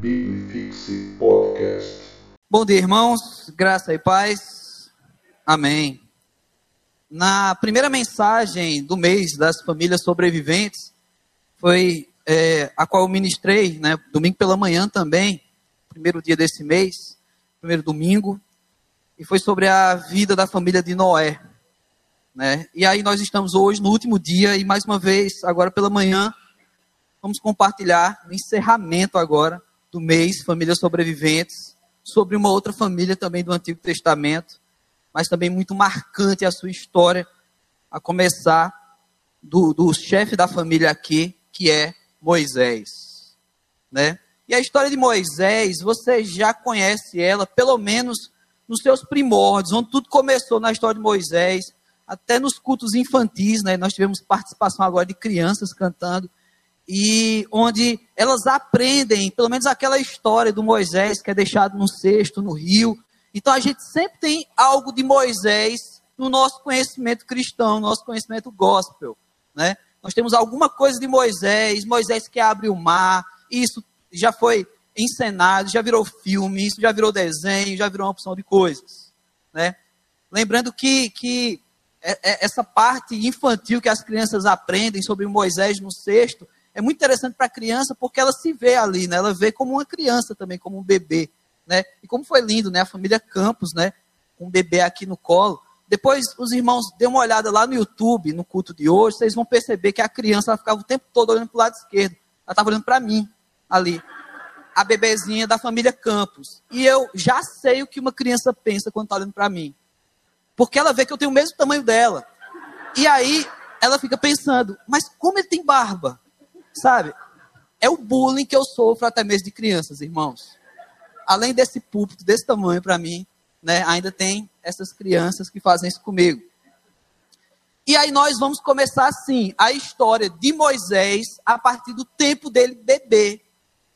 Bibifixe Podcast. Bom dia, irmãos. Graça e paz. Amém. Na primeira mensagem do mês das famílias sobreviventes, foi é, a qual eu ministrei, né, domingo pela manhã também, primeiro dia desse mês, primeiro domingo, e foi sobre a vida da família de Noé. Né? E aí nós estamos hoje no último dia e mais uma vez, agora pela manhã, vamos compartilhar o encerramento agora do mês Famílias Sobreviventes, sobre uma outra família também do Antigo Testamento, mas também muito marcante a sua história, a começar do, do chefe da família aqui, que é Moisés. Né? E a história de Moisés, você já conhece ela, pelo menos nos seus primórdios, onde tudo começou na história de Moisés, até nos cultos infantis, né? nós tivemos participação agora de crianças cantando, e onde elas aprendem, pelo menos aquela história do Moisés que é deixado no cesto, no rio. Então a gente sempre tem algo de Moisés no nosso conhecimento cristão, no nosso conhecimento gospel, né? Nós temos alguma coisa de Moisés, Moisés que abre o mar, isso já foi encenado, já virou filme, isso já virou desenho, já virou uma opção de coisas, né? Lembrando que, que é, é, essa parte infantil que as crianças aprendem sobre Moisés no cesto, é muito interessante para a criança porque ela se vê ali, né? Ela vê como uma criança também, como um bebê, né? E como foi lindo, né? A família Campos, né? Um bebê aqui no colo. Depois os irmãos dêem uma olhada lá no YouTube, no culto de hoje, vocês vão perceber que a criança ficava o tempo todo olhando para o lado esquerdo. Ela estava olhando para mim ali. A bebezinha da família Campos. E eu já sei o que uma criança pensa quando está olhando para mim. Porque ela vê que eu tenho o mesmo tamanho dela. E aí ela fica pensando, mas como ele tem barba? Sabe? É o bullying que eu sofro até mesmo de crianças, irmãos. Além desse púlpito desse tamanho para mim, né, ainda tem essas crianças que fazem isso comigo. E aí nós vamos começar assim, a história de Moisés a partir do tempo dele bebê,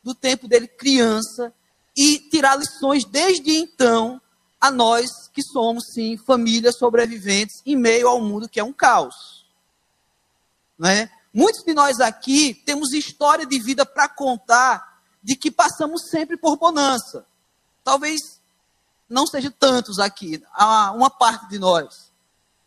do tempo dele criança e tirar lições desde então a nós que somos sim famílias sobreviventes em meio ao mundo que é um caos. Né? Muitos de nós aqui temos história de vida para contar de que passamos sempre por bonança. Talvez não seja tantos aqui, uma parte de nós.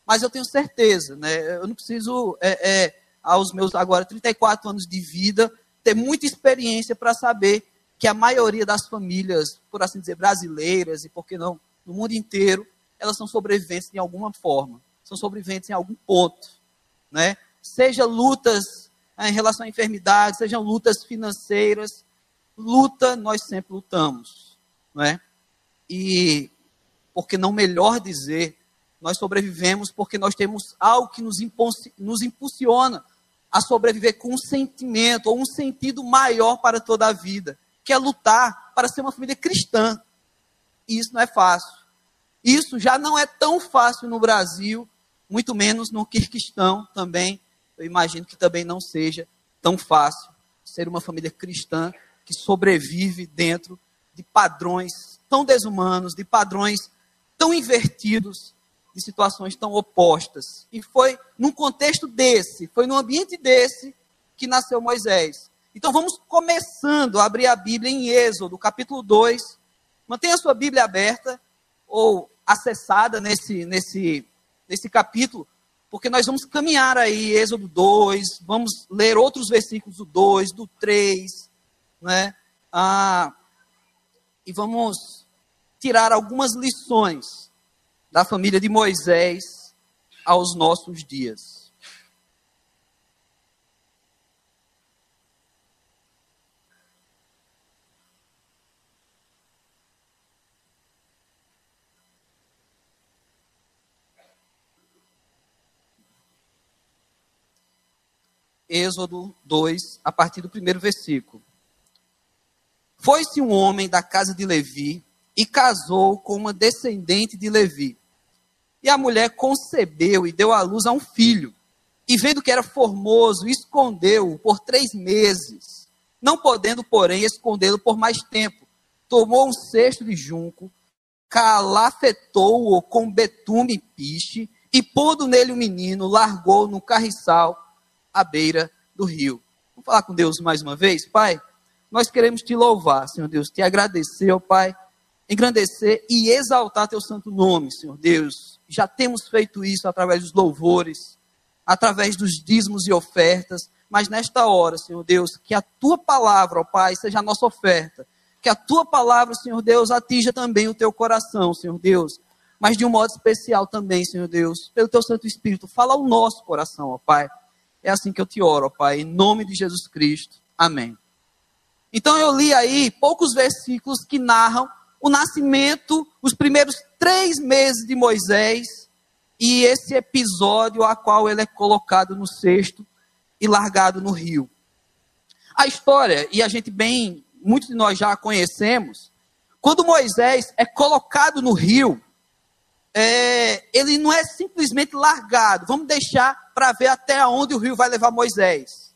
Mas eu tenho certeza, né? Eu não preciso, é, é, aos meus agora 34 anos de vida, ter muita experiência para saber que a maioria das famílias, por assim dizer, brasileiras e por que não, no mundo inteiro, elas são sobreviventes em alguma forma, são sobreviventes em algum ponto, né? Seja lutas eh, em relação à enfermidade, sejam lutas financeiras, luta nós sempre lutamos, não é? E porque não melhor dizer, nós sobrevivemos porque nós temos algo que nos, nos impulsiona a sobreviver com um sentimento ou um sentido maior para toda a vida, que é lutar para ser uma família cristã. E isso não é fácil. Isso já não é tão fácil no Brasil, muito menos no Kirguistão também, eu imagino que também não seja tão fácil ser uma família cristã que sobrevive dentro de padrões tão desumanos, de padrões tão invertidos, de situações tão opostas. E foi num contexto desse, foi num ambiente desse que nasceu Moisés. Então vamos começando a abrir a Bíblia em Êxodo, capítulo 2. Mantenha a sua Bíblia aberta ou acessada nesse, nesse, nesse capítulo, porque nós vamos caminhar aí, Êxodo 2, vamos ler outros versículos do 2, do 3, né? Ah, e vamos tirar algumas lições da família de Moisés aos nossos dias. Êxodo 2, a partir do primeiro versículo. Foi-se um homem da casa de Levi e casou com uma descendente de Levi. E a mulher concebeu e deu à luz a um filho. E vendo que era formoso, escondeu-o por três meses. Não podendo, porém, escondê-lo por mais tempo, tomou um cesto de junco, calafetou-o com betume e piche, e pondo nele o menino, largou no carriçal à beira do rio. Vamos falar com Deus mais uma vez? Pai, nós queremos te louvar, Senhor Deus, te agradecer, ó Pai, engrandecer e exaltar teu santo nome, Senhor Deus. Já temos feito isso através dos louvores, através dos dízimos e ofertas, mas nesta hora, Senhor Deus, que a tua palavra, ó Pai, seja a nossa oferta. Que a tua palavra, Senhor Deus, atinja também o teu coração, Senhor Deus. Mas de um modo especial também, Senhor Deus, pelo teu Santo Espírito, fala ao nosso coração, ó Pai. É assim que eu te oro, Pai, em nome de Jesus Cristo. Amém. Então eu li aí poucos versículos que narram o nascimento, os primeiros três meses de Moisés e esse episódio a qual ele é colocado no cesto e largado no rio. A história, e a gente bem, muitos de nós já a conhecemos, quando Moisés é colocado no rio, é, ele não é simplesmente largado, vamos deixar para ver até onde o rio vai levar Moisés.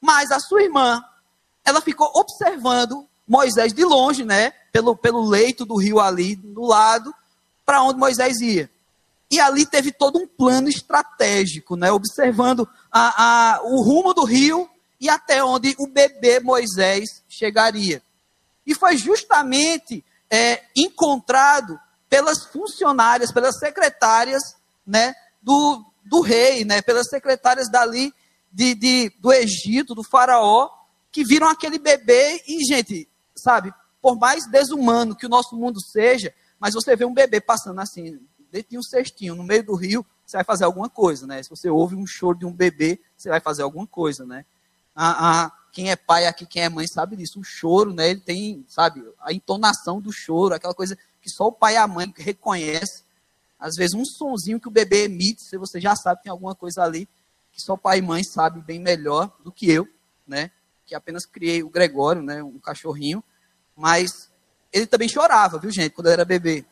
Mas a sua irmã, ela ficou observando Moisés de longe, né, pelo, pelo leito do rio ali, do lado, para onde Moisés ia. E ali teve todo um plano estratégico, né, observando a, a, o rumo do rio e até onde o bebê Moisés chegaria. E foi justamente é, encontrado pelas funcionárias, pelas secretárias né, do, do rei, né, pelas secretárias dali de, de, do Egito, do faraó, que viram aquele bebê e, gente, sabe, por mais desumano que o nosso mundo seja, mas você vê um bebê passando assim, dentro de um cestinho, no meio do rio, você vai fazer alguma coisa, né? Se você ouve um choro de um bebê, você vai fazer alguma coisa, né? Ah, ah, quem é pai aqui, quem é mãe, sabe disso. O choro, né? Ele tem, sabe, a entonação do choro, aquela coisa que só o pai e a mãe reconhecem. Às vezes, um sonzinho que o bebê emite, se você já sabe que tem alguma coisa ali, que só pai e mãe sabem bem melhor do que eu, né? Que apenas criei o Gregório, né? Um cachorrinho. Mas ele também chorava, viu, gente, quando era bebê.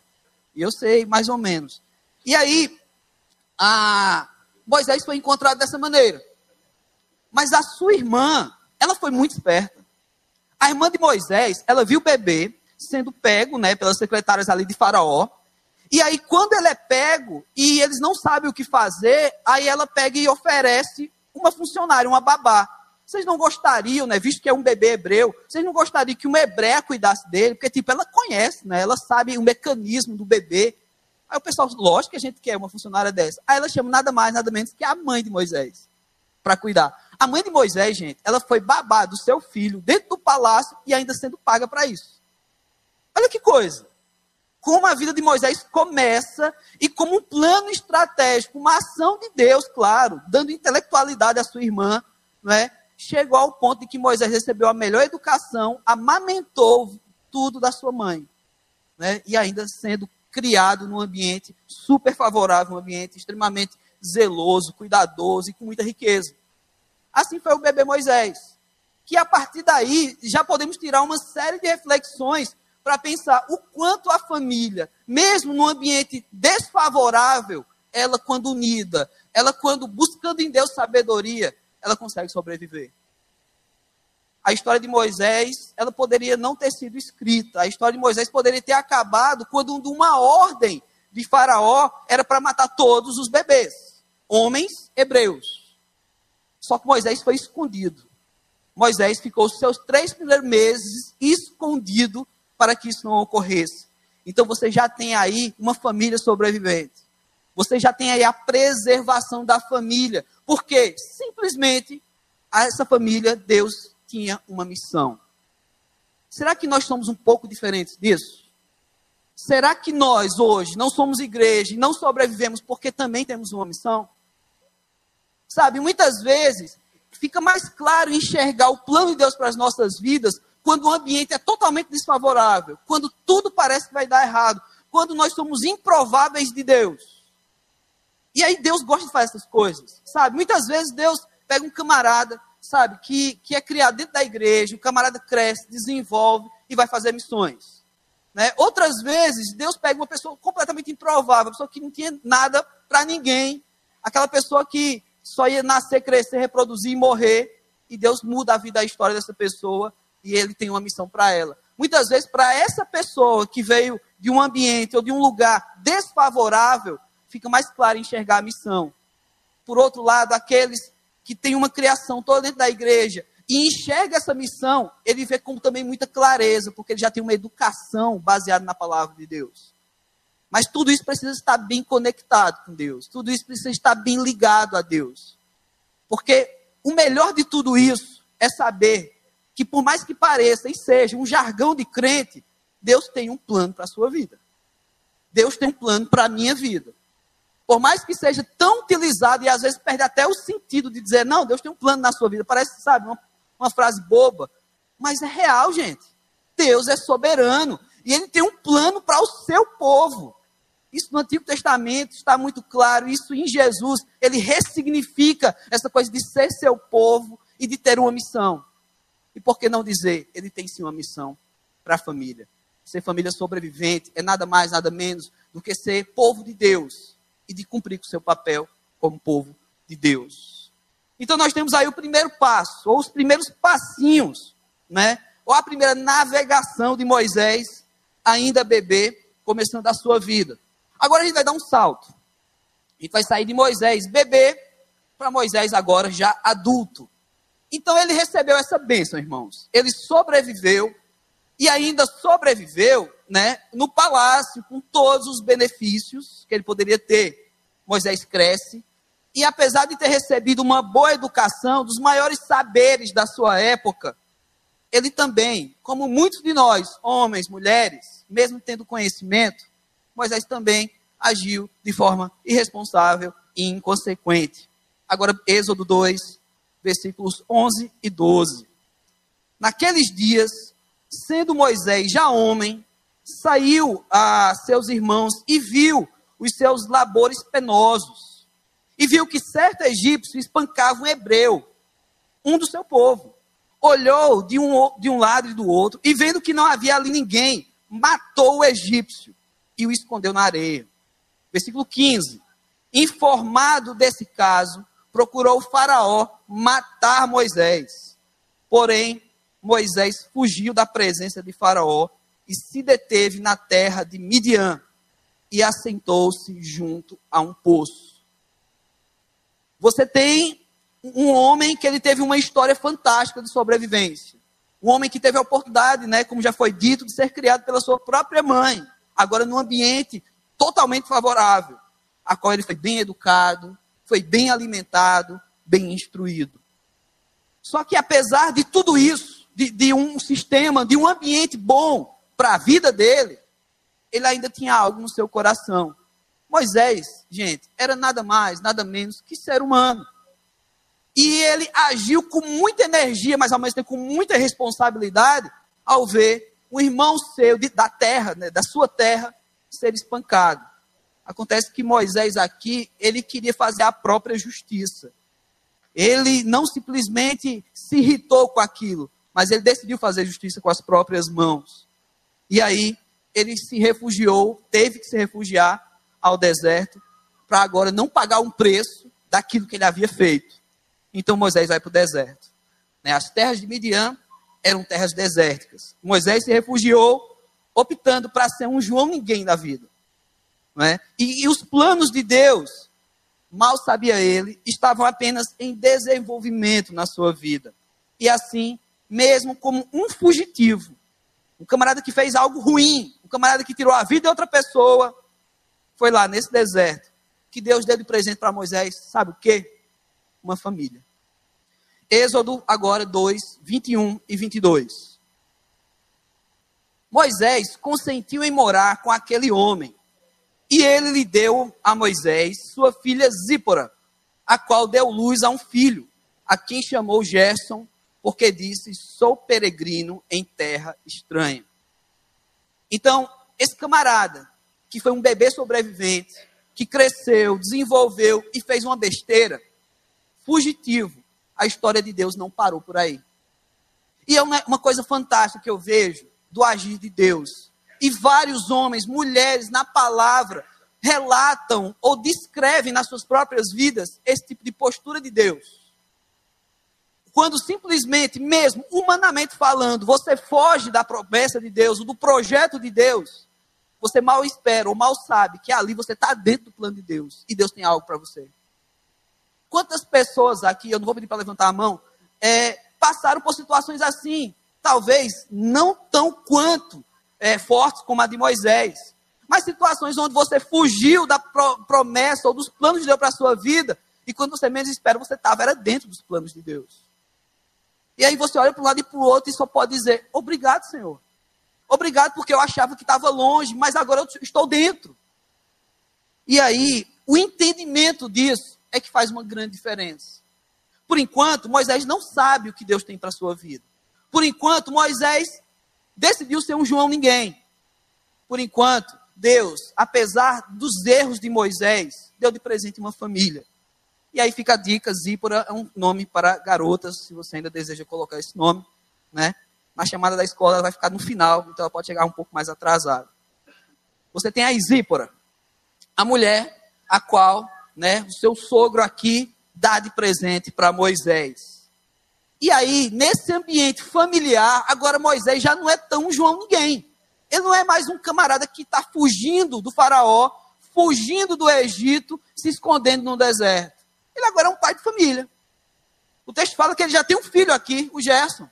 E eu sei, mais ou menos. E aí, a Moisés foi encontrado dessa maneira. Mas a sua irmã, ela foi muito esperta. A irmã de Moisés, ela viu o bebê sendo pego, né, pelas secretárias ali de Faraó. E aí, quando ele é pego e eles não sabem o que fazer, aí ela pega e oferece uma funcionária, uma babá. Vocês não gostariam, né, visto que é um bebê hebreu, vocês não gostariam que uma hebreia cuidasse dele? Porque, tipo, ela conhece, né, ela sabe o mecanismo do bebê. Aí o pessoal, lógico que a gente quer uma funcionária dessa. Aí ela chama nada mais, nada menos que a mãe de Moisés para cuidar. A mãe de Moisés, gente, ela foi babá do seu filho dentro do palácio e ainda sendo paga para isso. Olha que coisa. Como a vida de Moisés começa e como um plano estratégico, uma ação de Deus, claro, dando intelectualidade à sua irmã, não é? chegou ao ponto de que Moisés recebeu a melhor educação, amamentou tudo da sua mãe. Né? E ainda sendo criado num ambiente super favorável, um ambiente extremamente zeloso, cuidadoso e com muita riqueza. Assim foi o bebê Moisés. Que a partir daí já podemos tirar uma série de reflexões para pensar o quanto a família, mesmo num ambiente desfavorável, ela quando unida, ela quando buscando em Deus sabedoria, ela consegue sobreviver a história de Moisés, ela poderia não ter sido escrita. A história de Moisés poderia ter acabado quando uma ordem de Faraó era para matar todos os bebês, homens hebreus. Só que Moisés foi escondido. Moisés ficou os seus três primeiros meses escondido para que isso não ocorresse. Então você já tem aí uma família sobrevivente. Você já tem aí a preservação da família. Porque simplesmente essa família Deus tinha uma missão. Será que nós somos um pouco diferentes disso? Será que nós hoje não somos igreja e não sobrevivemos porque também temos uma missão? Sabe, muitas vezes fica mais claro enxergar o plano de Deus para as nossas vidas quando o ambiente é totalmente desfavorável, quando tudo parece que vai dar errado, quando nós somos improváveis de Deus. E aí Deus gosta de fazer essas coisas, sabe? Muitas vezes Deus pega um camarada sabe, que, que é criado dentro da igreja, o camarada cresce, desenvolve e vai fazer missões. Né? Outras vezes, Deus pega uma pessoa completamente improvável, uma pessoa que não tinha nada para ninguém, aquela pessoa que só ia nascer, crescer, reproduzir e morrer, e Deus muda a vida, a história dessa pessoa, e ele tem uma missão para ela. Muitas vezes, para essa pessoa que veio de um ambiente ou de um lugar desfavorável, fica mais claro enxergar a missão. Por outro lado, aqueles que tem uma criação toda dentro da igreja, e enxerga essa missão, ele vê com também muita clareza, porque ele já tem uma educação baseada na palavra de Deus. Mas tudo isso precisa estar bem conectado com Deus, tudo isso precisa estar bem ligado a Deus. Porque o melhor de tudo isso é saber que, por mais que pareça e seja um jargão de crente, Deus tem um plano para a sua vida. Deus tem um plano para a minha vida. Por mais que seja tão utilizado e às vezes perde até o sentido de dizer, não, Deus tem um plano na sua vida. Parece, sabe, uma, uma frase boba. Mas é real, gente. Deus é soberano. E ele tem um plano para o seu povo. Isso no Antigo Testamento está muito claro. Isso em Jesus, ele ressignifica essa coisa de ser seu povo e de ter uma missão. E por que não dizer, ele tem sim uma missão para a família? Ser família sobrevivente é nada mais, nada menos do que ser povo de Deus e de cumprir com o seu papel como povo de Deus. Então nós temos aí o primeiro passo, ou os primeiros passinhos, né? Ou a primeira navegação de Moisés, ainda bebê, começando a sua vida. Agora a gente vai dar um salto. A gente vai sair de Moisés bebê para Moisés agora já adulto. Então ele recebeu essa bênção, irmãos. Ele sobreviveu e ainda sobreviveu, né, no palácio com todos os benefícios que ele poderia ter. Moisés cresce e apesar de ter recebido uma boa educação, dos maiores saberes da sua época, ele também, como muitos de nós, homens, mulheres, mesmo tendo conhecimento, Moisés também agiu de forma irresponsável e inconsequente. Agora, Êxodo 2, versículos 11 e 12. Naqueles dias, sendo Moisés já homem, saiu a seus irmãos e viu os seus labores penosos. E viu que certo egípcio espancava um hebreu, um do seu povo. Olhou de um, de um lado e do outro, e vendo que não havia ali ninguém, matou o egípcio e o escondeu na areia. Versículo 15. Informado desse caso, procurou o Faraó matar Moisés. Porém, Moisés fugiu da presença de Faraó e se deteve na terra de Midian e assentou-se junto a um poço. Você tem um homem que ele teve uma história fantástica de sobrevivência. Um homem que teve a oportunidade, né, como já foi dito, de ser criado pela sua própria mãe agora num ambiente totalmente favorável, a qual ele foi bem educado, foi bem alimentado, bem instruído. Só que apesar de tudo isso, de, de um sistema, de um ambiente bom para a vida dele, ele ainda tinha algo no seu coração. Moisés, gente, era nada mais, nada menos que ser humano. E ele agiu com muita energia, mas ao mesmo tempo com muita responsabilidade, ao ver um irmão seu de, da terra, né, da sua terra, ser espancado. Acontece que Moisés aqui, ele queria fazer a própria justiça. Ele não simplesmente se irritou com aquilo, mas ele decidiu fazer justiça com as próprias mãos. E aí, ele se refugiou, teve que se refugiar ao deserto, para agora não pagar um preço daquilo que ele havia feito. Então Moisés vai para o deserto. Né, as terras de Midian eram terras desérticas. Moisés se refugiou, optando para ser um João ninguém da vida. É? E, e os planos de Deus, mal sabia ele, estavam apenas em desenvolvimento na sua vida. E assim, mesmo como um fugitivo, um camarada que fez algo ruim, um camarada que tirou a vida de outra pessoa, foi lá nesse deserto, que Deus deu de presente para Moisés, sabe o quê? Uma família. Êxodo agora 2, 21 e 22. Moisés consentiu em morar com aquele homem, e ele lhe deu a Moisés sua filha Zípora, a qual deu luz a um filho, a quem chamou Gerson, porque disse: Sou peregrino em terra estranha. Então, esse camarada, que foi um bebê sobrevivente, que cresceu, desenvolveu e fez uma besteira, fugitivo, a história de Deus não parou por aí. E é uma, uma coisa fantástica que eu vejo do agir de Deus. E vários homens, mulheres, na palavra, relatam ou descrevem nas suas próprias vidas esse tipo de postura de Deus. Quando simplesmente, mesmo humanamente falando, você foge da promessa de Deus, do projeto de Deus, você mal espera ou mal sabe que ali você está dentro do plano de Deus e Deus tem algo para você. Quantas pessoas aqui, eu não vou pedir para levantar a mão, é, passaram por situações assim, talvez não tão quanto é, fortes como a de Moisés, mas situações onde você fugiu da pro, promessa ou dos planos de Deus para a sua vida, e quando você menos espera, você estava era dentro dos planos de Deus. E aí você olha para um lado e para o outro e só pode dizer: Obrigado, Senhor. Obrigado porque eu achava que estava longe, mas agora eu estou dentro. E aí, o entendimento disso é que faz uma grande diferença. Por enquanto, Moisés não sabe o que Deus tem para a sua vida. Por enquanto, Moisés decidiu ser um João ninguém. Por enquanto, Deus, apesar dos erros de Moisés, deu de presente uma família. E aí fica a dica, Zípora é um nome para garotas, se você ainda deseja colocar esse nome, né? Na chamada da escola ela vai ficar no final, então ela pode chegar um pouco mais atrasada. Você tem a Zípora, a mulher a qual, né, o seu sogro aqui dá de presente para Moisés. E aí, nesse ambiente familiar, agora Moisés já não é tão João ninguém. Ele não é mais um camarada que está fugindo do faraó, fugindo do Egito, se escondendo no deserto. Ele agora é um pai de família. O texto fala que ele já tem um filho aqui, o Gerson.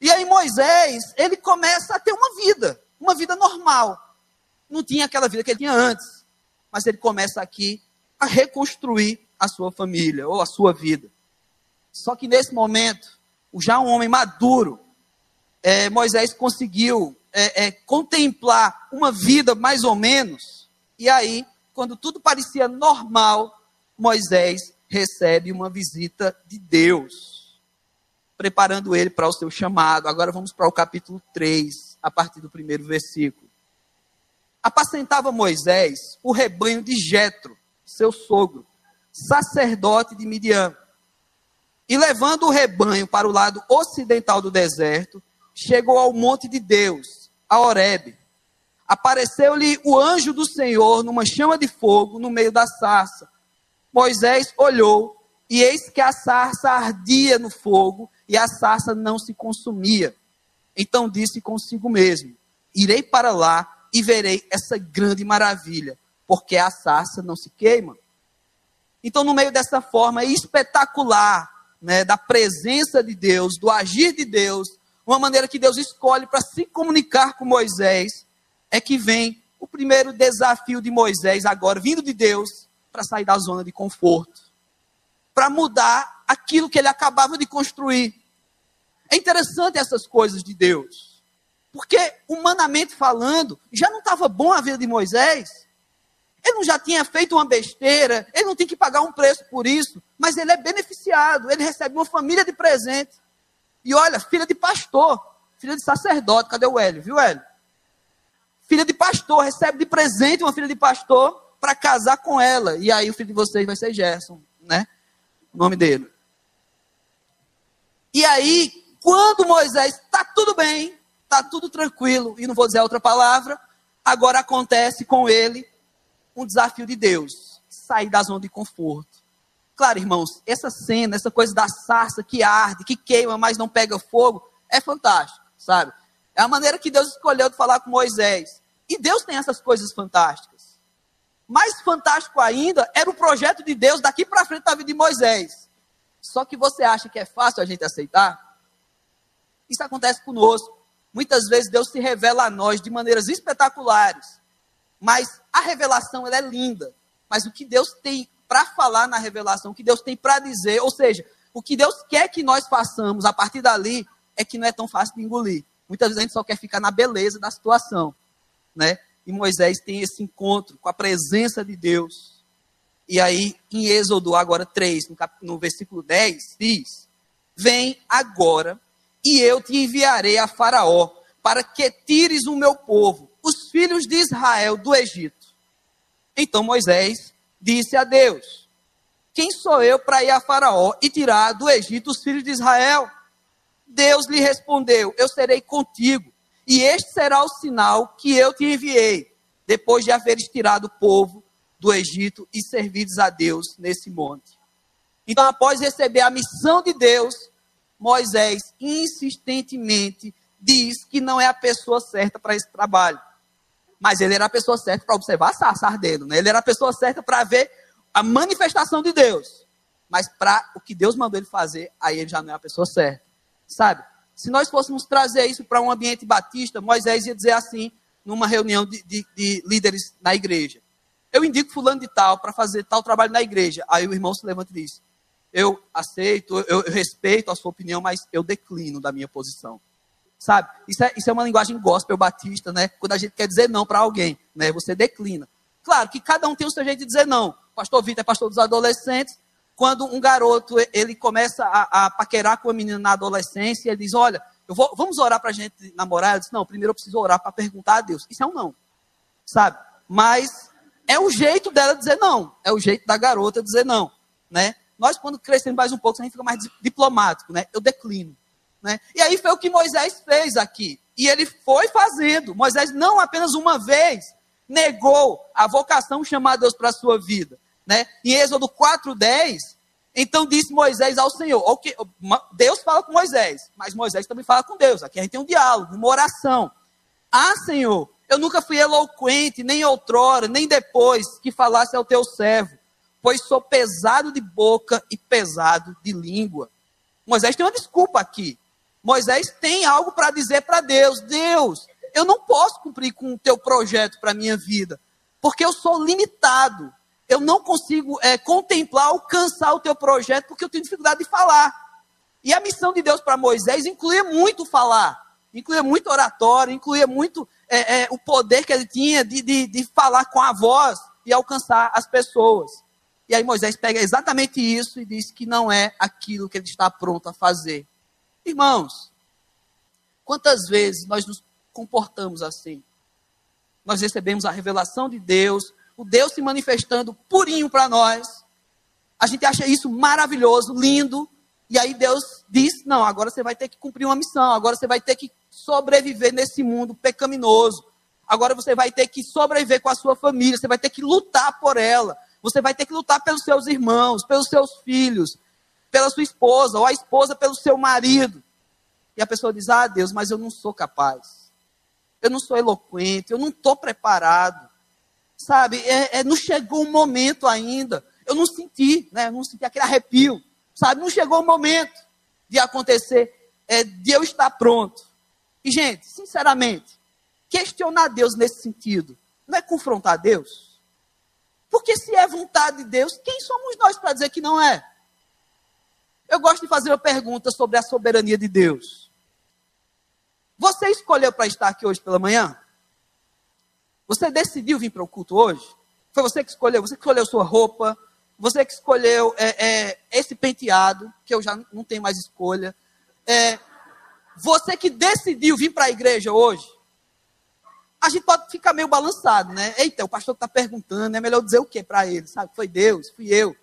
E aí Moisés, ele começa a ter uma vida, uma vida normal. Não tinha aquela vida que ele tinha antes. Mas ele começa aqui a reconstruir a sua família ou a sua vida. Só que nesse momento, já um homem maduro, é, Moisés conseguiu é, é, contemplar uma vida mais ou menos. E aí, quando tudo parecia normal, Moisés recebe uma visita de Deus, preparando ele para o seu chamado. Agora vamos para o capítulo 3, a partir do primeiro versículo. Apacentava Moisés o rebanho de Jetro, seu sogro, sacerdote de Midian. E levando o rebanho para o lado ocidental do deserto, chegou ao monte de Deus, a Horebe. Apareceu-lhe o anjo do Senhor numa chama de fogo no meio da sarça Moisés olhou, e eis que a sarça ardia no fogo, e a sarça não se consumia. Então disse consigo mesmo: Irei para lá e verei essa grande maravilha, porque a sarça não se queima. Então, no meio dessa forma espetacular, né, da presença de Deus, do agir de Deus, uma maneira que Deus escolhe para se comunicar com Moisés, é que vem o primeiro desafio de Moisés, agora vindo de Deus, para sair da zona de conforto, para mudar aquilo que ele acabava de construir. É interessante essas coisas de Deus, porque humanamente falando, já não estava bom a vida de Moisés. Ele não já tinha feito uma besteira, ele não tem que pagar um preço por isso, mas ele é beneficiado, ele recebe uma família de presente. E olha, filha de pastor, filha de sacerdote, cadê o Hélio, viu, Hélio? Filha de pastor, recebe de presente uma filha de pastor para casar com ela. E aí o filho de vocês vai ser Gerson, né? O nome dele. E aí, quando Moisés está tudo bem, está tudo tranquilo, e não vou dizer outra palavra, agora acontece com ele um desafio de Deus, sair da zona de conforto. Claro, irmãos, essa cena, essa coisa da sarça que arde, que queima, mas não pega fogo, é fantástico, sabe? É a maneira que Deus escolheu de falar com Moisés. E Deus tem essas coisas fantásticas. Mais fantástico ainda era o projeto de Deus daqui para frente da vida de Moisés. Só que você acha que é fácil a gente aceitar? Isso acontece conosco. Muitas vezes Deus se revela a nós de maneiras espetaculares. Mas a revelação ela é linda. Mas o que Deus tem para falar na revelação, o que Deus tem para dizer, ou seja, o que Deus quer que nós façamos a partir dali, é que não é tão fácil de engolir. Muitas vezes a gente só quer ficar na beleza da situação, né? E Moisés tem esse encontro com a presença de Deus. E aí, em Êxodo, agora 3, no, cap... no versículo 10, diz: Vem agora, e eu te enviarei a Faraó, para que tires o meu povo, os filhos de Israel, do Egito. Então Moisés disse a Deus: Quem sou eu para ir a Faraó e tirar do Egito os filhos de Israel? Deus lhe respondeu: Eu serei contigo e este será o sinal que eu te enviei, depois de haveres tirado o povo do Egito e servidos a Deus nesse monte. Então, após receber a missão de Deus, Moisés insistentemente diz que não é a pessoa certa para esse trabalho. Mas ele era a pessoa certa para observar a sarça ardendo. Né? Ele era a pessoa certa para ver a manifestação de Deus. Mas para o que Deus mandou ele fazer, aí ele já não é a pessoa certa. Sabe? Se nós fôssemos trazer isso para um ambiente batista, Moisés ia dizer assim, numa reunião de, de, de líderes na igreja: Eu indico fulano de tal para fazer tal trabalho na igreja. Aí o irmão se levanta e diz: Eu aceito, eu, eu respeito a sua opinião, mas eu declino da minha posição. Sabe? Isso é, isso é uma linguagem gospel batista, né? Quando a gente quer dizer não para alguém, né? Você declina. Claro que cada um tem o seu jeito de dizer não. Pastor Vitor é pastor dos adolescentes. Quando um garoto ele começa a, a paquerar com a menina na adolescência, ele diz: Olha, vou, vamos orar para a gente namorar? Ele diz: Não, primeiro eu preciso orar para perguntar a Deus. Isso é um não. Sabe? Mas é o jeito dela dizer não. É o jeito da garota dizer não. Né? Nós, quando crescemos mais um pouco, a gente fica mais diplomático. Né? Eu declino. Né? E aí foi o que Moisés fez aqui. E ele foi fazendo. Moisés não apenas uma vez negou a vocação chamada Deus para a sua vida. Né? Em Êxodo 4,10, então disse Moisés ao Senhor. Okay, Deus fala com Moisés, mas Moisés também fala com Deus. Aqui a gente tem um diálogo, uma oração. Ah, Senhor, eu nunca fui eloquente, nem outrora, nem depois que falasse ao teu servo, pois sou pesado de boca e pesado de língua. Moisés tem uma desculpa aqui. Moisés tem algo para dizer para Deus: Deus, eu não posso cumprir com o teu projeto para a minha vida, porque eu sou limitado. Eu não consigo é, contemplar, alcançar o teu projeto, porque eu tenho dificuldade de falar. E a missão de Deus para Moisés incluía muito falar, incluía muito oratório, incluía muito é, é, o poder que ele tinha de, de, de falar com a voz e alcançar as pessoas. E aí Moisés pega exatamente isso e diz que não é aquilo que ele está pronto a fazer. Irmãos, quantas vezes nós nos comportamos assim? Nós recebemos a revelação de Deus, o Deus se manifestando purinho para nós. A gente acha isso maravilhoso, lindo, e aí Deus diz: não, agora você vai ter que cumprir uma missão, agora você vai ter que sobreviver nesse mundo pecaminoso. Agora você vai ter que sobreviver com a sua família, você vai ter que lutar por ela. Você vai ter que lutar pelos seus irmãos, pelos seus filhos, pela sua esposa, ou a esposa pelo seu marido. E a pessoa diz: Ah, Deus, mas eu não sou capaz. Eu não sou eloquente, eu não estou preparado. Sabe, é, é, não chegou o momento ainda. Eu não senti, né? Eu não senti aquele arrepio. Sabe, não chegou o momento de acontecer, é, de eu estar pronto. E, gente, sinceramente, questionar Deus nesse sentido não é confrontar Deus? Porque se é vontade de Deus, quem somos nós para dizer que não é? Eu gosto de fazer uma pergunta sobre a soberania de Deus. Você escolheu para estar aqui hoje pela manhã? Você decidiu vir para o culto hoje? Foi você que escolheu? Você que escolheu sua roupa? Você que escolheu é, é, esse penteado, que eu já não tenho mais escolha? É, você que decidiu vir para a igreja hoje? A gente pode ficar meio balançado, né? Eita, o pastor está perguntando, é melhor dizer o que para ele? Sabe? Foi Deus, fui eu.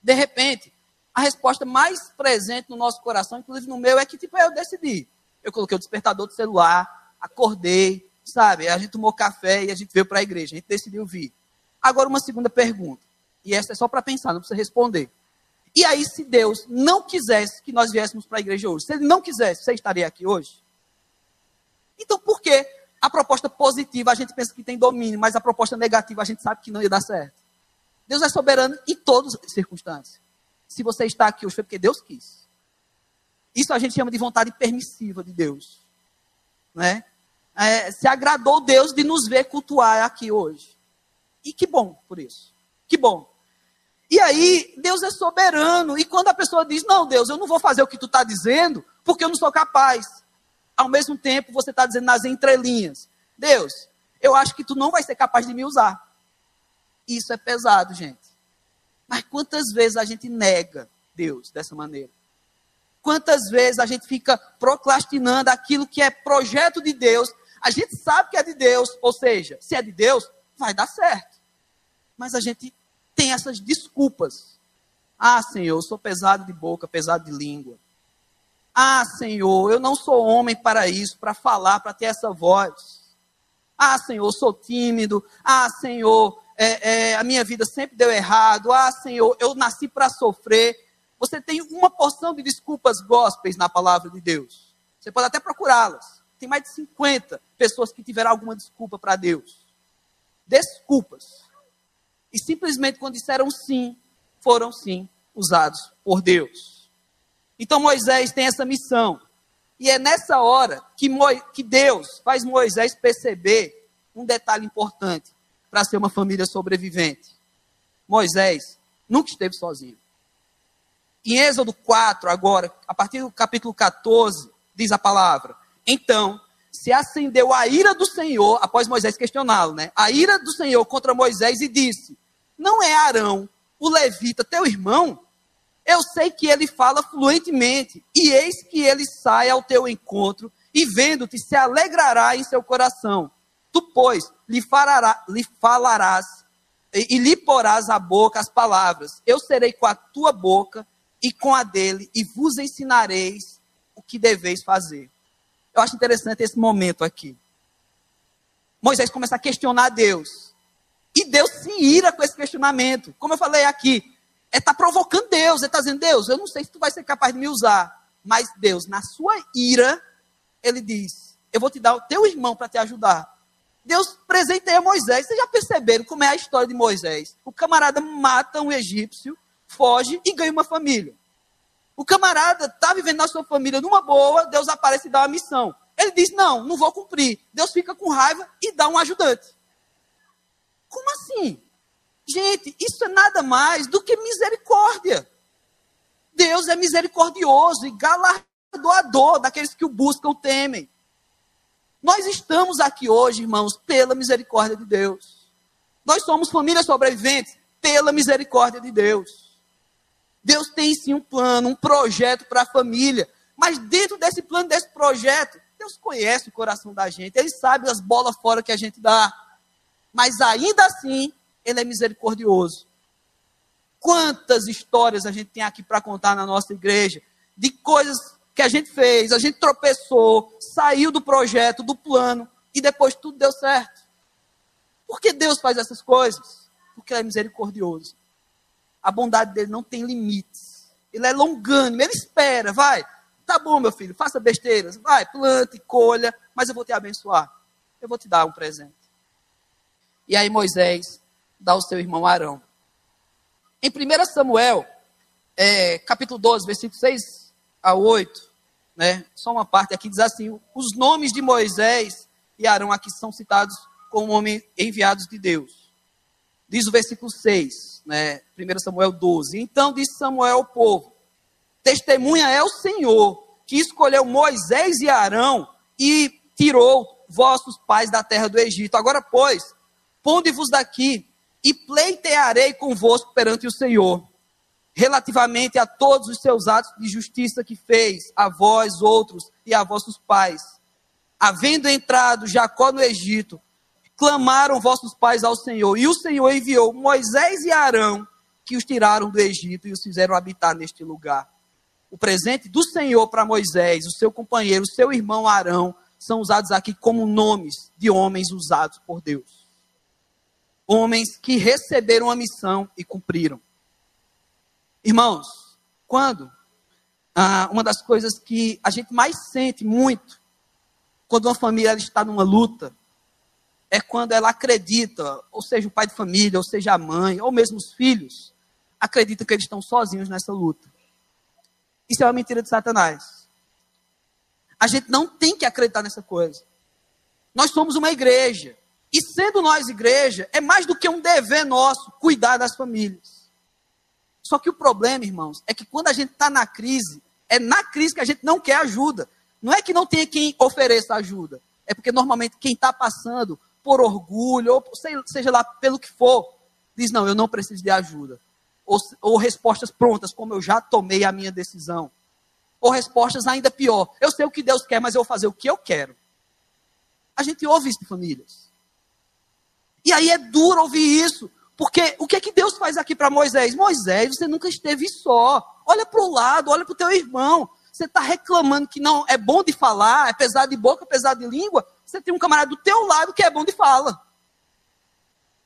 De repente, a resposta mais presente no nosso coração, inclusive no meu, é que tipo, eu decidi. Eu coloquei o despertador do celular, acordei, sabe? A gente tomou café e a gente veio para a igreja, a gente decidiu vir. Agora uma segunda pergunta, e essa é só para pensar, não precisa responder. E aí, se Deus não quisesse que nós viéssemos para a igreja hoje, se Ele não quisesse, você estaria aqui hoje? Então, por que a proposta positiva a gente pensa que tem domínio, mas a proposta negativa a gente sabe que não ia dar certo? Deus é soberano em todas as circunstâncias. Se você está aqui hoje foi porque Deus quis. Isso a gente chama de vontade permissiva de Deus. Né? É, se agradou Deus de nos ver cultuar aqui hoje. E que bom por isso. Que bom. E aí, Deus é soberano. E quando a pessoa diz, não, Deus, eu não vou fazer o que tu está dizendo, porque eu não sou capaz. Ao mesmo tempo, você está dizendo nas entrelinhas, Deus, eu acho que tu não vai ser capaz de me usar. Isso é pesado, gente. Mas quantas vezes a gente nega Deus dessa maneira? Quantas vezes a gente fica procrastinando aquilo que é projeto de Deus? A gente sabe que é de Deus, ou seja, se é de Deus, vai dar certo. Mas a gente tem essas desculpas. Ah, Senhor, eu sou pesado de boca, pesado de língua. Ah, Senhor, eu não sou homem para isso, para falar, para ter essa voz. Ah, Senhor, eu sou tímido. Ah, Senhor, é, é, a minha vida sempre deu errado, ah, Senhor, eu nasci para sofrer. Você tem uma porção de desculpas gospels na palavra de Deus. Você pode até procurá-las. Tem mais de 50 pessoas que tiveram alguma desculpa para Deus. Desculpas. E simplesmente quando disseram sim, foram sim usados por Deus. Então Moisés tem essa missão. E é nessa hora que, Mo que Deus faz Moisés perceber um detalhe importante para ser uma família sobrevivente. Moisés nunca esteve sozinho. Em Êxodo 4, agora, a partir do capítulo 14, diz a palavra: Então se acendeu a ira do Senhor, após Moisés questioná-lo, né? A ira do Senhor contra Moisés e disse: Não é Arão, o levita, teu irmão? Eu sei que ele fala fluentemente, e eis que ele sai ao teu encontro, e vendo-te se alegrará em seu coração. Tu, pois, lhe, farará, lhe falarás e, e lhe porás a boca as palavras. Eu serei com a tua boca e com a dele, e vos ensinareis o que deveis fazer. Eu acho interessante esse momento aqui. Moisés começa a questionar Deus. E Deus se ira com esse questionamento. Como eu falei aqui, é estar tá provocando Deus, é estar tá dizendo, Deus, eu não sei se tu vai ser capaz de me usar. Mas Deus, na sua ira, ele diz: Eu vou te dar o teu irmão para te ajudar. Deus presenteia Moisés. Vocês já perceberam como é a história de Moisés? O camarada mata um egípcio, foge e ganha uma família. O camarada está vivendo na sua família numa boa, Deus aparece e dá uma missão. Ele diz: Não, não vou cumprir. Deus fica com raiva e dá um ajudante. Como assim? Gente, isso é nada mais do que misericórdia. Deus é misericordioso e galardoador daqueles que o buscam, temem. Nós estamos aqui hoje, irmãos, pela misericórdia de Deus. Nós somos famílias sobreviventes pela misericórdia de Deus. Deus tem sim um plano, um projeto para a família. Mas dentro desse plano, desse projeto, Deus conhece o coração da gente. Ele sabe as bolas fora que a gente dá. Mas ainda assim, ele é misericordioso. Quantas histórias a gente tem aqui para contar na nossa igreja de coisas que a gente fez, a gente tropeçou, saiu do projeto, do plano e depois tudo deu certo. Por que Deus faz essas coisas? Porque ele é misericordioso. A bondade dele não tem limites. Ele é longânimo, ele espera, vai. Tá bom, meu filho, faça besteiras, vai, plante, colha, mas eu vou te abençoar. Eu vou te dar um presente. E aí Moisés dá ao seu irmão Arão. Em 1 Samuel, é, capítulo 12, versículo 6 a 8, né, só uma parte aqui diz assim: os nomes de Moisés e Arão aqui são citados como homens enviados de Deus. Diz o versículo 6, né, 1 Samuel 12. Então disse Samuel ao povo: Testemunha é o Senhor, que escolheu Moisés e Arão e tirou vossos pais da terra do Egito. Agora, pois, ponde-vos daqui e pleitearei convosco perante o Senhor, relativamente a todos os seus atos de justiça que fez, a vós outros e a vossos pais. Havendo entrado Jacó no Egito, clamaram vossos pais ao Senhor, e o Senhor enviou Moisés e Arão, que os tiraram do Egito e os fizeram habitar neste lugar. O presente do Senhor para Moisés, o seu companheiro, o seu irmão Arão, são usados aqui como nomes de homens usados por Deus homens que receberam a missão e cumpriram. Irmãos, quando ah, uma das coisas que a gente mais sente muito quando uma família está numa luta é quando ela acredita, ou seja, o pai de família, ou seja, a mãe, ou mesmo os filhos, acredita que eles estão sozinhos nessa luta. Isso é uma mentira de Satanás. A gente não tem que acreditar nessa coisa. Nós somos uma igreja. E sendo nós igreja, é mais do que um dever nosso cuidar das famílias. Só que o problema, irmãos, é que quando a gente está na crise, é na crise que a gente não quer ajuda. Não é que não tenha quem ofereça ajuda. É porque normalmente quem está passando por orgulho, ou seja lá pelo que for, diz: não, eu não preciso de ajuda. Ou, ou respostas prontas, como eu já tomei a minha decisão. Ou respostas ainda pior: eu sei o que Deus quer, mas eu vou fazer o que eu quero. A gente ouve isso de famílias. E aí é duro ouvir isso. Porque o que é que Deus faz aqui para Moisés? Moisés, você nunca esteve só. Olha para o lado, olha para o teu irmão. Você está reclamando que não é bom de falar, é pesado de boca, pesado de língua. Você tem um camarada do teu lado que é bom de fala.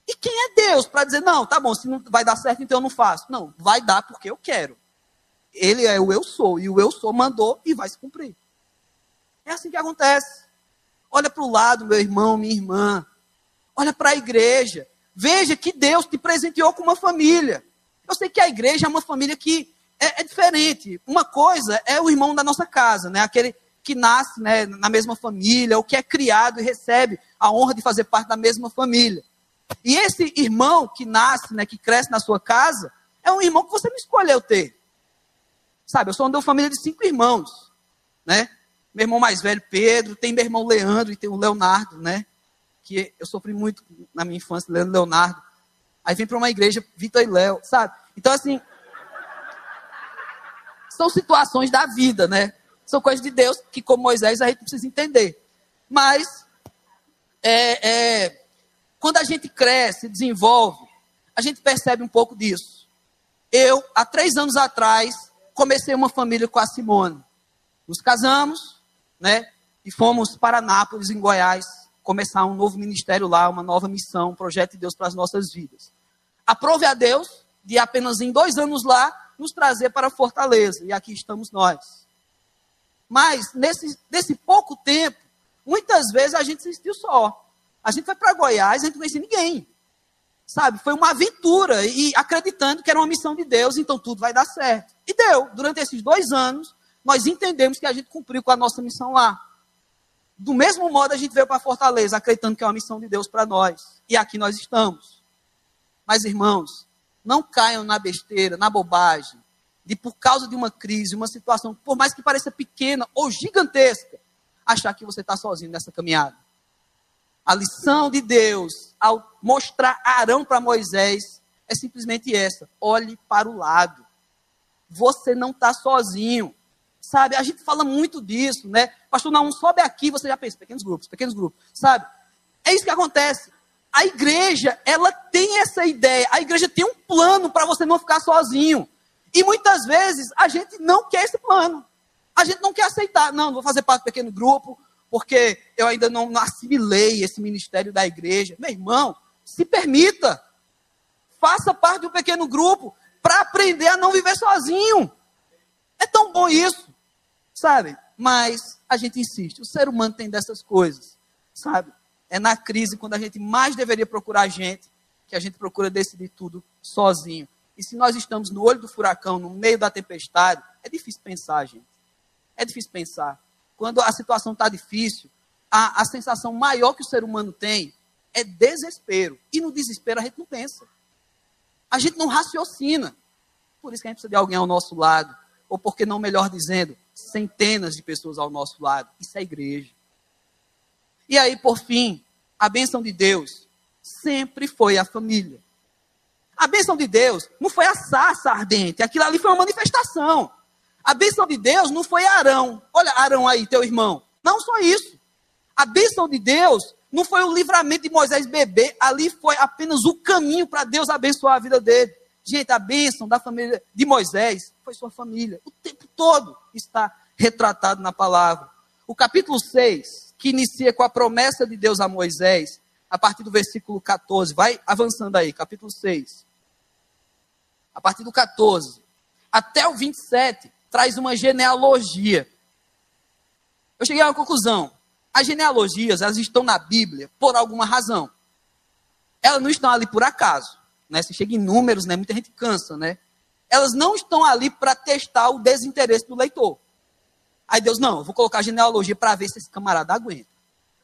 E quem é Deus para dizer, não, tá bom, se não vai dar certo, então eu não faço. Não, vai dar porque eu quero. Ele é o eu sou, e o eu sou mandou e vai se cumprir. É assim que acontece. Olha para o lado, meu irmão, minha irmã. Olha para a igreja. Veja que Deus te presenteou com uma família. Eu sei que a igreja é uma família que é, é, diferente. Uma coisa é o irmão da nossa casa, né? Aquele que nasce né, na mesma família, ou que é criado e recebe a honra de fazer parte da mesma família. E esse irmão que nasce, né, que cresce na sua casa, é um irmão que você não escolheu ter. Sabe, eu sou de uma família de cinco irmãos, né? Meu irmão mais velho, Pedro, tem meu irmão Leandro e tem o Leonardo, né? Que eu sofri muito na minha infância, Leandro Leonardo. Aí vem para uma igreja, Vitor e Léo, sabe? Então, assim, são situações da vida, né? São coisas de Deus que, como Moisés, a gente precisa entender. Mas, é, é, quando a gente cresce, desenvolve, a gente percebe um pouco disso. Eu, há três anos atrás, comecei uma família com a Simone. Nos casamos, né? E fomos para Nápoles, em Goiás, começar um novo ministério lá, uma nova missão, um projeto de Deus para as nossas vidas. Aprove a Deus de apenas em dois anos lá nos trazer para Fortaleza. E aqui estamos nós. Mas, nesse, nesse pouco tempo, muitas vezes a gente se sentiu só. A gente foi para Goiás, a gente não conhecia ninguém. Sabe? Foi uma aventura e acreditando que era uma missão de Deus, então tudo vai dar certo. E deu. Durante esses dois anos, nós entendemos que a gente cumpriu com a nossa missão lá. Do mesmo modo, a gente veio para Fortaleza, acreditando que é uma missão de Deus para nós. E aqui nós estamos. Mas, irmãos, não caiam na besteira, na bobagem, de por causa de uma crise, uma situação, por mais que pareça pequena ou gigantesca, achar que você está sozinho nessa caminhada. A lição de Deus, ao mostrar Arão para Moisés, é simplesmente essa: olhe para o lado. Você não está sozinho. Sabe, a gente fala muito disso, né? Pastor, não, sobe aqui, você já pensa, pequenos grupos, pequenos grupos, sabe? É isso que acontece. A igreja, ela tem essa ideia. A igreja tem um plano para você não ficar sozinho. E muitas vezes a gente não quer esse plano. A gente não quer aceitar. Não, não vou fazer parte do pequeno grupo, porque eu ainda não assimilei esse ministério da igreja. Meu irmão, se permita. Faça parte do pequeno grupo para aprender a não viver sozinho. É tão bom isso, sabe? Mas a gente insiste. O ser humano tem dessas coisas, sabe? É na crise, quando a gente mais deveria procurar a gente, que a gente procura decidir tudo sozinho. E se nós estamos no olho do furacão, no meio da tempestade, é difícil pensar, gente. É difícil pensar. Quando a situação está difícil, a, a sensação maior que o ser humano tem é desespero. E no desespero a gente não pensa. A gente não raciocina. Por isso que a gente precisa de alguém ao nosso lado. Ou porque não, melhor dizendo, centenas de pessoas ao nosso lado. Isso é igreja. E aí, por fim, a bênção de Deus sempre foi a família. A bênção de Deus não foi a sarça ardente, aquilo ali foi uma manifestação. A bênção de Deus não foi Arão. Olha, Arão aí, teu irmão. Não só isso. A bênção de Deus não foi o livramento de Moisés bebê, ali foi apenas o caminho para Deus abençoar a vida dele. Gente, a bênção da família de Moisés foi sua família. O tempo todo está retratado na palavra. O capítulo 6 que inicia com a promessa de Deus a Moisés, a partir do versículo 14. Vai avançando aí, capítulo 6. A partir do 14 até o 27, traz uma genealogia. Eu cheguei a uma conclusão. As genealogias, elas estão na Bíblia por alguma razão. Elas não estão ali por acaso. Né? Se chega em números, né? muita gente cansa, né? Elas não estão ali para testar o desinteresse do leitor. Aí Deus, não, eu vou colocar a genealogia para ver se esse camarada aguenta.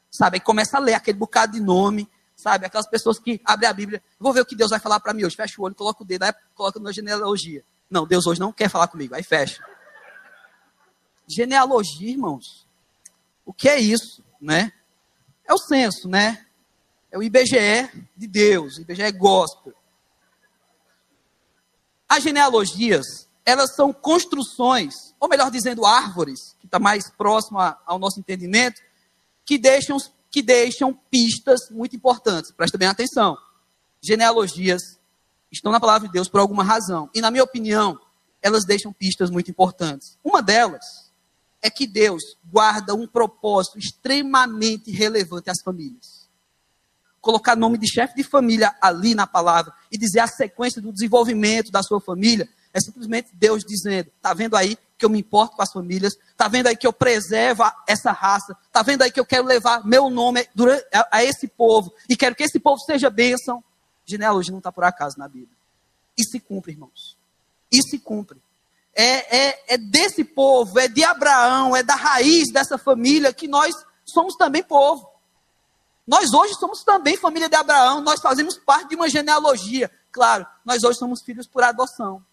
Sabe? Aí começa a ler aquele bocado de nome, sabe? Aquelas pessoas que abrem a Bíblia, vou ver o que Deus vai falar para mim hoje. Fecha o olho, coloca o dedo, aí coloca na genealogia. Não, Deus hoje não quer falar comigo, aí fecha. Genealogia, irmãos. O que é isso, né? É o censo, né? É o IBGE de Deus, IBGE gospel. As genealogias, elas são construções, ou melhor dizendo, árvores, que está mais próximo ao nosso entendimento, que deixam, que deixam pistas muito importantes. Presta bem atenção. Genealogias estão na palavra de Deus por alguma razão. E, na minha opinião, elas deixam pistas muito importantes. Uma delas é que Deus guarda um propósito extremamente relevante às famílias. Colocar nome de chefe de família ali na palavra e dizer a sequência do desenvolvimento da sua família é simplesmente Deus dizendo: está vendo aí que eu me importo com as famílias? Está vendo aí que eu preservo essa raça? Está vendo aí que eu quero levar meu nome a, esse povo e quero que esse povo seja bênção? Genealogia não está por acaso na Bíblia. E se cumpre, irmãos. E se cumpre. é, é, é desse povo, é de Abraão, é da raiz dessa família que nós somos também povo. Nós hoje somos também família de Abraão, nós fazemos parte de uma genealogia. Claro, nós hoje somos filhos por adoção.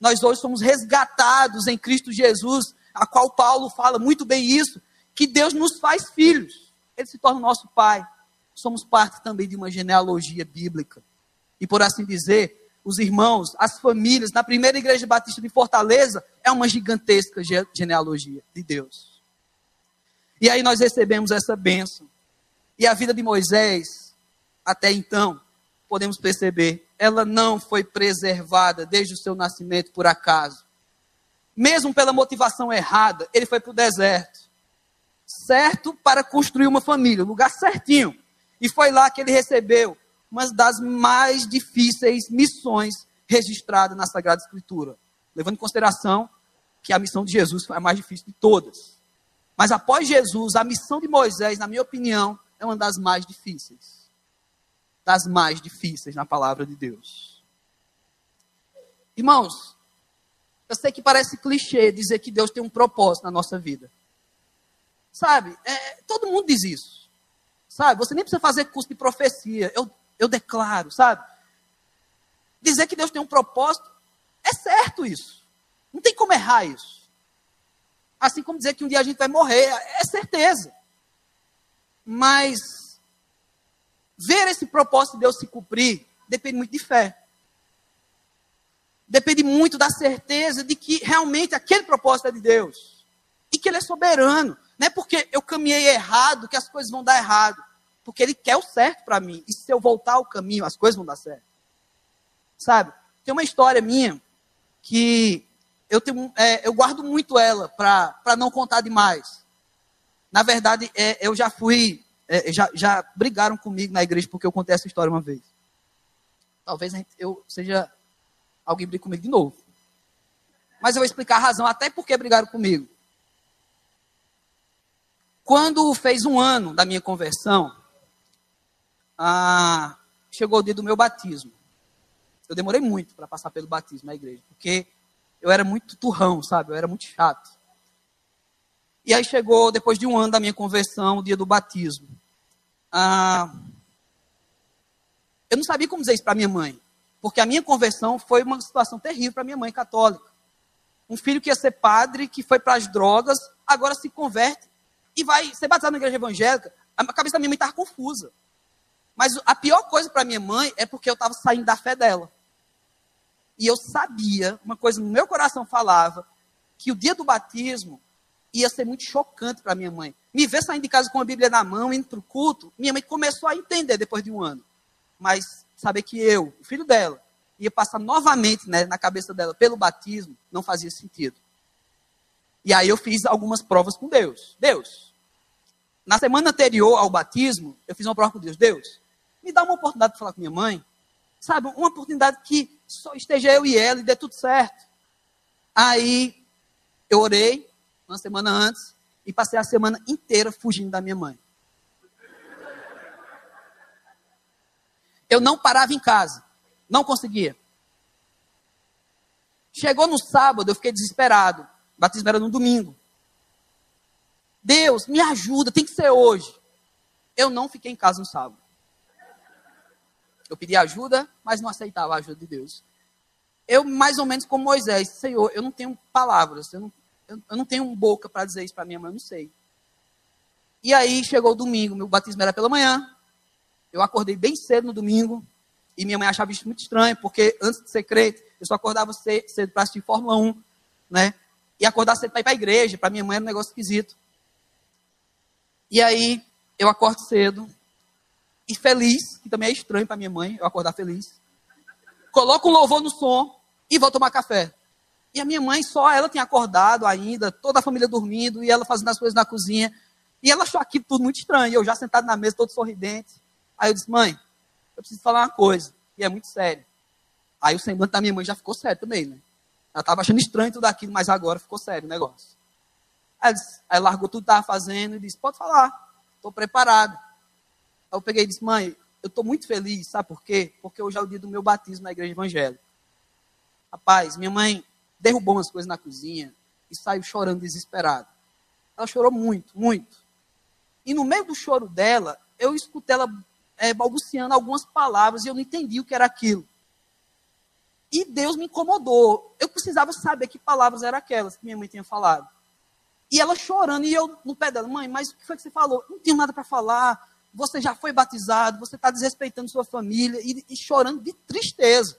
Nós hoje somos resgatados em Cristo Jesus, a qual Paulo fala muito bem isso, que Deus nos faz filhos. Ele se torna nosso pai. Somos parte também de uma genealogia bíblica. E por assim dizer, os irmãos, as famílias, na primeira igreja batista de Fortaleza, é uma gigantesca genealogia de Deus. E aí nós recebemos essa bênção. E a vida de Moisés, até então, podemos perceber, ela não foi preservada desde o seu nascimento por acaso. Mesmo pela motivação errada, ele foi para o deserto. Certo para construir uma família, lugar certinho. E foi lá que ele recebeu uma das mais difíceis missões registradas na Sagrada Escritura. Levando em consideração que a missão de Jesus foi a mais difícil de todas. Mas após Jesus, a missão de Moisés, na minha opinião, é uma das mais difíceis. Das mais difíceis na palavra de Deus. Irmãos, eu sei que parece clichê dizer que Deus tem um propósito na nossa vida. Sabe, é, todo mundo diz isso. Sabe, você nem precisa fazer curso de profecia. Eu, eu declaro, sabe? Dizer que Deus tem um propósito, é certo isso. Não tem como errar isso. Assim como dizer que um dia a gente vai morrer, é certeza. Mas ver esse propósito de Deus se cumprir depende muito de fé. Depende muito da certeza de que realmente aquele propósito é de Deus. E que Ele é soberano. Não é porque eu caminhei errado que as coisas vão dar errado. Porque Ele quer o certo para mim. E se eu voltar ao caminho, as coisas vão dar certo. Sabe? Tem uma história minha que eu, tenho, é, eu guardo muito ela para não contar demais. Na verdade, é, eu já fui, é, já, já brigaram comigo na igreja porque eu contei essa história uma vez. Talvez eu seja alguém brigue comigo de novo. Mas eu vou explicar a razão até porque brigaram comigo. Quando fez um ano da minha conversão, ah, chegou o dia do meu batismo. Eu demorei muito para passar pelo batismo na igreja, porque eu era muito turrão, sabe? Eu era muito chato. E aí chegou, depois de um ano da minha conversão, o dia do batismo. Ah, eu não sabia como dizer isso para minha mãe, porque a minha conversão foi uma situação terrível para minha mãe católica. Um filho que ia ser padre, que foi para as drogas, agora se converte e vai ser batizado na igreja evangélica. A cabeça da minha mãe estava confusa. Mas a pior coisa para minha mãe é porque eu estava saindo da fé dela. E eu sabia, uma coisa no meu coração falava, que o dia do batismo ia ser muito chocante para minha mãe. Me ver saindo de casa com a Bíblia na mão, indo para o culto, minha mãe começou a entender depois de um ano. Mas saber que eu, o filho dela, ia passar novamente né, na cabeça dela pelo batismo, não fazia sentido. E aí eu fiz algumas provas com Deus. Deus, na semana anterior ao batismo, eu fiz uma prova com Deus. Deus, me dá uma oportunidade de falar com minha mãe. Sabe, uma oportunidade que só esteja eu e ela e dê tudo certo. Aí eu orei, uma semana antes, e passei a semana inteira fugindo da minha mãe. Eu não parava em casa, não conseguia. Chegou no sábado, eu fiquei desesperado. Batismo era no domingo. Deus, me ajuda, tem que ser hoje. Eu não fiquei em casa no sábado. Eu pedi ajuda, mas não aceitava a ajuda de Deus. Eu, mais ou menos como Moisés, Senhor, eu não tenho palavras, eu não eu, eu não tenho boca para dizer isso para minha mãe, eu não sei. E aí chegou o domingo, meu batismo era pela manhã. Eu acordei bem cedo no domingo. E minha mãe achava isso muito estranho, porque antes de ser crente, eu só acordava cedo para assistir Fórmula 1, né? E acordar cedo para ir para a igreja. Para minha mãe era um negócio esquisito. E aí, eu acordo cedo. E feliz, que também é estranho para minha mãe, eu acordar feliz. Coloco um louvor no som e vou tomar café. E a minha mãe só, ela tinha acordado ainda, toda a família dormindo, e ela fazendo as coisas na cozinha. E ela achou aquilo tudo muito estranho. Eu já sentado na mesa, todo sorridente. Aí eu disse, mãe, eu preciso falar uma coisa, e é muito sério. Aí o semblante da minha mãe já ficou sério também, né? Ela estava achando estranho tudo aquilo, mas agora ficou sério o negócio. Aí, disse, aí largou tudo que estava fazendo e disse, pode falar, estou preparado. Aí eu peguei e disse, mãe, eu estou muito feliz, sabe por quê? Porque hoje é o dia do meu batismo na igreja evangélica. Rapaz, minha mãe derrubou umas coisas na cozinha e saiu chorando desesperada. Ela chorou muito, muito. E no meio do choro dela, eu escutei ela é, balbuciando algumas palavras e eu não entendi o que era aquilo. E Deus me incomodou. Eu precisava saber que palavras eram aquelas que minha mãe tinha falado. E ela chorando, e eu no pé dela, mãe, mas o que foi que você falou? Não tenho nada para falar. Você já foi batizado, você está desrespeitando sua família e, e chorando de tristeza.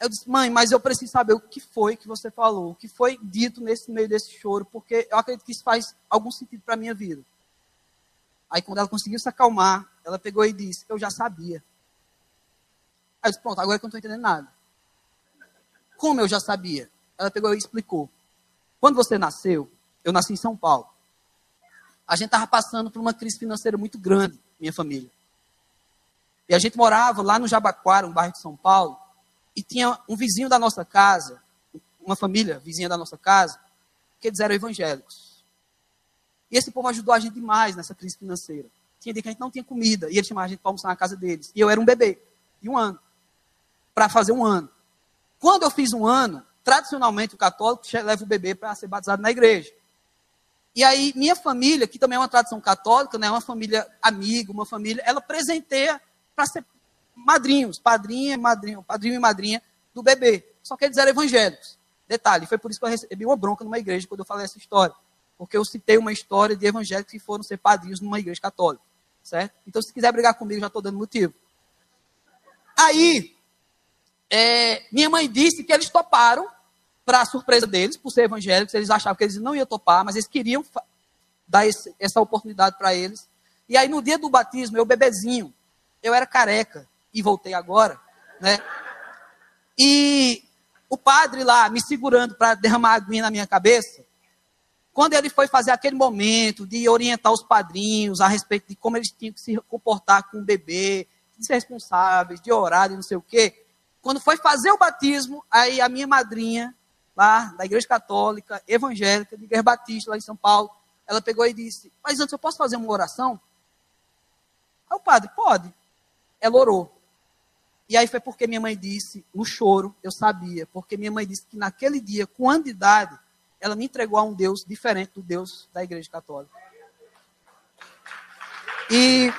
Eu disse, mãe, mas eu preciso saber o que foi que você falou, o que foi dito nesse meio desse choro, porque eu acredito que isso faz algum sentido para a minha vida. Aí, quando ela conseguiu se acalmar, ela pegou e disse: Eu já sabia. Aí eu disse: Pronto, agora que eu não estou entendendo nada. Como eu já sabia? Ela pegou e explicou. Quando você nasceu, eu nasci em São Paulo. A gente estava passando por uma crise financeira muito grande, minha família. E a gente morava lá no Jabaquara, um bairro de São Paulo, e tinha um vizinho da nossa casa, uma família vizinha da nossa casa, que eles eram evangélicos. E esse povo ajudou a gente demais nessa crise financeira. Tinha dia que a gente não tinha comida, e eles chamavam a gente para almoçar na casa deles. E eu era um bebê, de um ano, para fazer um ano. Quando eu fiz um ano, tradicionalmente o católico leva o bebê para ser batizado na igreja. E aí, minha família, que também é uma tradição católica, né, uma família amiga, uma família, ela presenteia para ser madrinhos, padrinha, madrinho, padrinho e madrinha do bebê. Só que eles eram evangélicos. Detalhe, foi por isso que eu recebi uma bronca numa igreja quando eu falei essa história porque eu citei uma história de evangélicos que foram ser padrinhos numa igreja católica, certo? Então, se quiser brigar comigo, já estou dando motivo. Aí, é, minha mãe disse que eles toparam, para surpresa deles, por ser evangélicos, eles achavam que eles não iam topar, mas eles queriam dar esse, essa oportunidade para eles. E aí, no dia do batismo, eu bebezinho, eu era careca, e voltei agora, né? E o padre lá me segurando para derramar aguinha na minha cabeça, quando ele foi fazer aquele momento de orientar os padrinhos a respeito de como eles tinham que se comportar com o bebê, de ser responsáveis, de orar e não sei o quê, quando foi fazer o batismo, aí a minha madrinha, lá da Igreja Católica, evangélica, de Igreja Batista, lá em São Paulo, ela pegou e disse: Mas antes eu posso fazer uma oração? Aí o padre, pode. Ela orou. E aí foi porque minha mãe disse, no choro, eu sabia, porque minha mãe disse que naquele dia, com ano de idade, ela me entregou a um Deus diferente do Deus da Igreja Católica. E,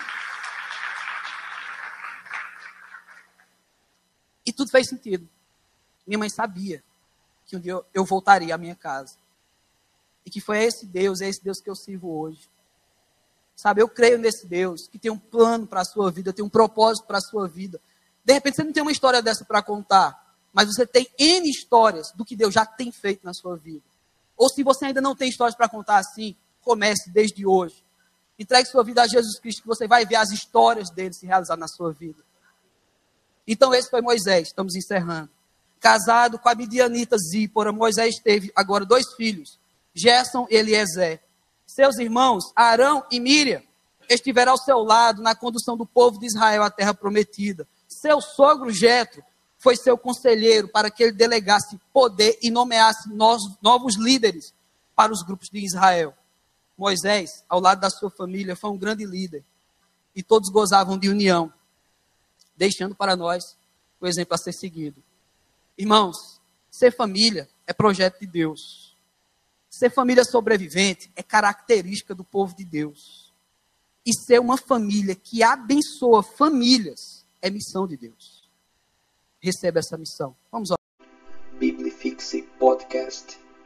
e tudo fez sentido. Minha mãe sabia que um dia eu voltaria à minha casa. E que foi esse Deus, é esse Deus que eu sirvo hoje. Sabe, eu creio nesse Deus que tem um plano para a sua vida, tem um propósito para a sua vida. De repente você não tem uma história dessa para contar, mas você tem N histórias do que Deus já tem feito na sua vida. Ou se você ainda não tem histórias para contar assim, comece desde hoje. Entregue sua vida a Jesus Cristo, que você vai ver as histórias dele se realizar na sua vida. Então, esse foi Moisés, estamos encerrando. Casado com a midianita Zípora, Moisés teve agora dois filhos, Gerson e Eliezer. Seus irmãos, Arão e Miriam, estiveram ao seu lado na condução do povo de Israel à terra prometida. Seu sogro Jetro foi seu conselheiro para que ele delegasse poder e nomeasse novos líderes para os grupos de Israel. Moisés, ao lado da sua família, foi um grande líder e todos gozavam de união, deixando para nós o exemplo a ser seguido. Irmãos, ser família é projeto de Deus. Ser família sobrevivente é característica do povo de Deus. E ser uma família que abençoa famílias é missão de Deus recebe essa missão. Vamos lá. Biblifixe Podcast.